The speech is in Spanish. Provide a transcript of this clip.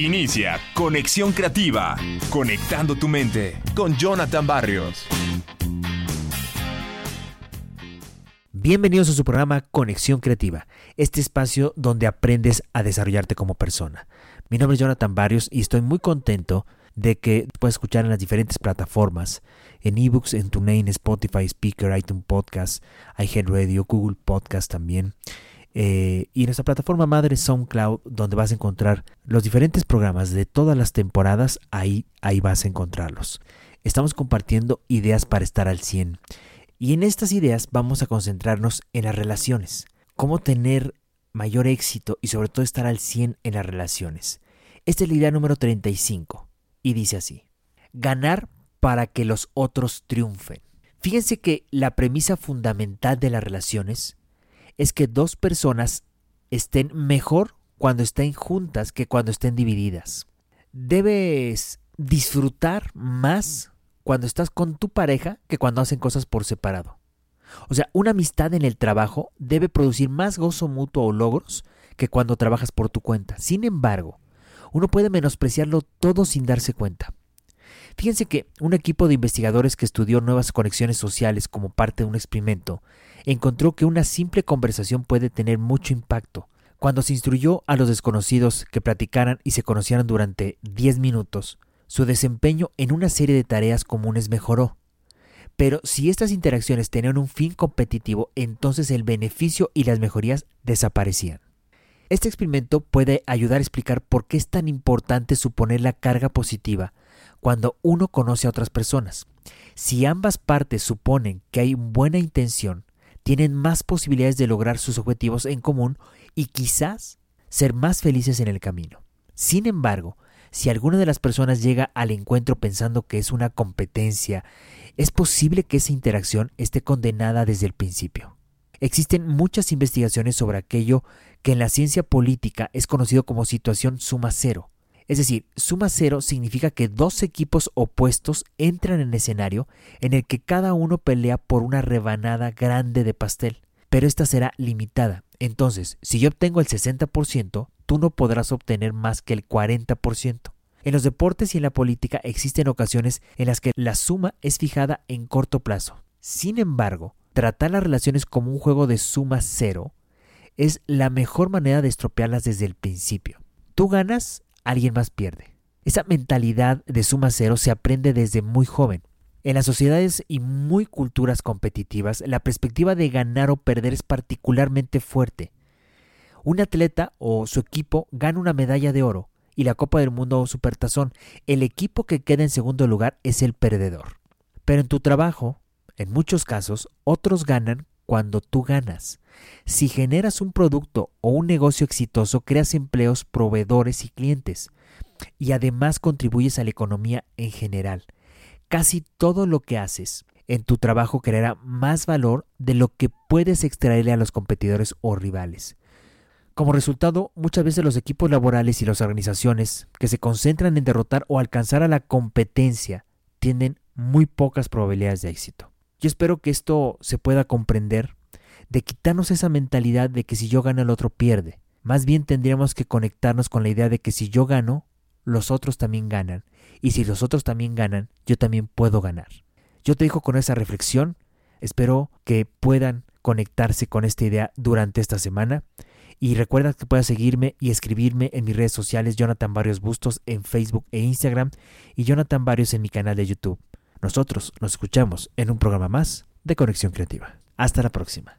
Inicia Conexión Creativa, conectando tu mente con Jonathan Barrios. Bienvenidos a su programa Conexión Creativa, este espacio donde aprendes a desarrollarte como persona. Mi nombre es Jonathan Barrios y estoy muy contento de que puedas escuchar en las diferentes plataformas, en ebooks, en TuneIn, Spotify, Speaker, iTunes Podcast, iHeartRadio, Google Podcast también. Eh, y nuestra plataforma madre SoundCloud, donde vas a encontrar los diferentes programas de todas las temporadas, ahí, ahí vas a encontrarlos. Estamos compartiendo ideas para estar al 100. Y en estas ideas vamos a concentrarnos en las relaciones. Cómo tener mayor éxito y sobre todo estar al 100 en las relaciones. Esta es la idea número 35 y dice así. Ganar para que los otros triunfen. Fíjense que la premisa fundamental de las relaciones es que dos personas estén mejor cuando estén juntas que cuando estén divididas. Debes disfrutar más cuando estás con tu pareja que cuando hacen cosas por separado. O sea, una amistad en el trabajo debe producir más gozo mutuo o logros que cuando trabajas por tu cuenta. Sin embargo, uno puede menospreciarlo todo sin darse cuenta. Fíjense que un equipo de investigadores que estudió nuevas conexiones sociales como parte de un experimento encontró que una simple conversación puede tener mucho impacto. Cuando se instruyó a los desconocidos que platicaran y se conocieran durante 10 minutos, su desempeño en una serie de tareas comunes mejoró. Pero si estas interacciones tenían un fin competitivo, entonces el beneficio y las mejorías desaparecían. Este experimento puede ayudar a explicar por qué es tan importante suponer la carga positiva cuando uno conoce a otras personas. Si ambas partes suponen que hay buena intención, tienen más posibilidades de lograr sus objetivos en común y quizás ser más felices en el camino. Sin embargo, si alguna de las personas llega al encuentro pensando que es una competencia, es posible que esa interacción esté condenada desde el principio. Existen muchas investigaciones sobre aquello que en la ciencia política es conocido como situación suma cero. Es decir, suma cero significa que dos equipos opuestos entran en escenario en el que cada uno pelea por una rebanada grande de pastel, pero esta será limitada. Entonces, si yo obtengo el 60%, tú no podrás obtener más que el 40%. En los deportes y en la política existen ocasiones en las que la suma es fijada en corto plazo. Sin embargo, tratar las relaciones como un juego de suma cero es la mejor manera de estropearlas desde el principio. Tú ganas alguien más pierde. Esa mentalidad de suma cero se aprende desde muy joven. En las sociedades y muy culturas competitivas, la perspectiva de ganar o perder es particularmente fuerte. Un atleta o su equipo gana una medalla de oro y la Copa del Mundo o Supertazón. El equipo que queda en segundo lugar es el perdedor. Pero en tu trabajo, en muchos casos, otros ganan cuando tú ganas. Si generas un producto o un negocio exitoso, creas empleos, proveedores y clientes. Y además contribuyes a la economía en general. Casi todo lo que haces en tu trabajo creará más valor de lo que puedes extraerle a los competidores o rivales. Como resultado, muchas veces los equipos laborales y las organizaciones que se concentran en derrotar o alcanzar a la competencia tienen muy pocas probabilidades de éxito. Yo espero que esto se pueda comprender, de quitarnos esa mentalidad de que si yo gano el otro pierde. Más bien tendríamos que conectarnos con la idea de que si yo gano, los otros también ganan. Y si los otros también ganan, yo también puedo ganar. Yo te dejo con esa reflexión. Espero que puedan conectarse con esta idea durante esta semana. Y recuerda que puedas seguirme y escribirme en mis redes sociales Jonathan Barrios Bustos en Facebook e Instagram y Jonathan Barrios en mi canal de YouTube. Nosotros nos escuchamos en un programa más de Conexión Creativa. Hasta la próxima.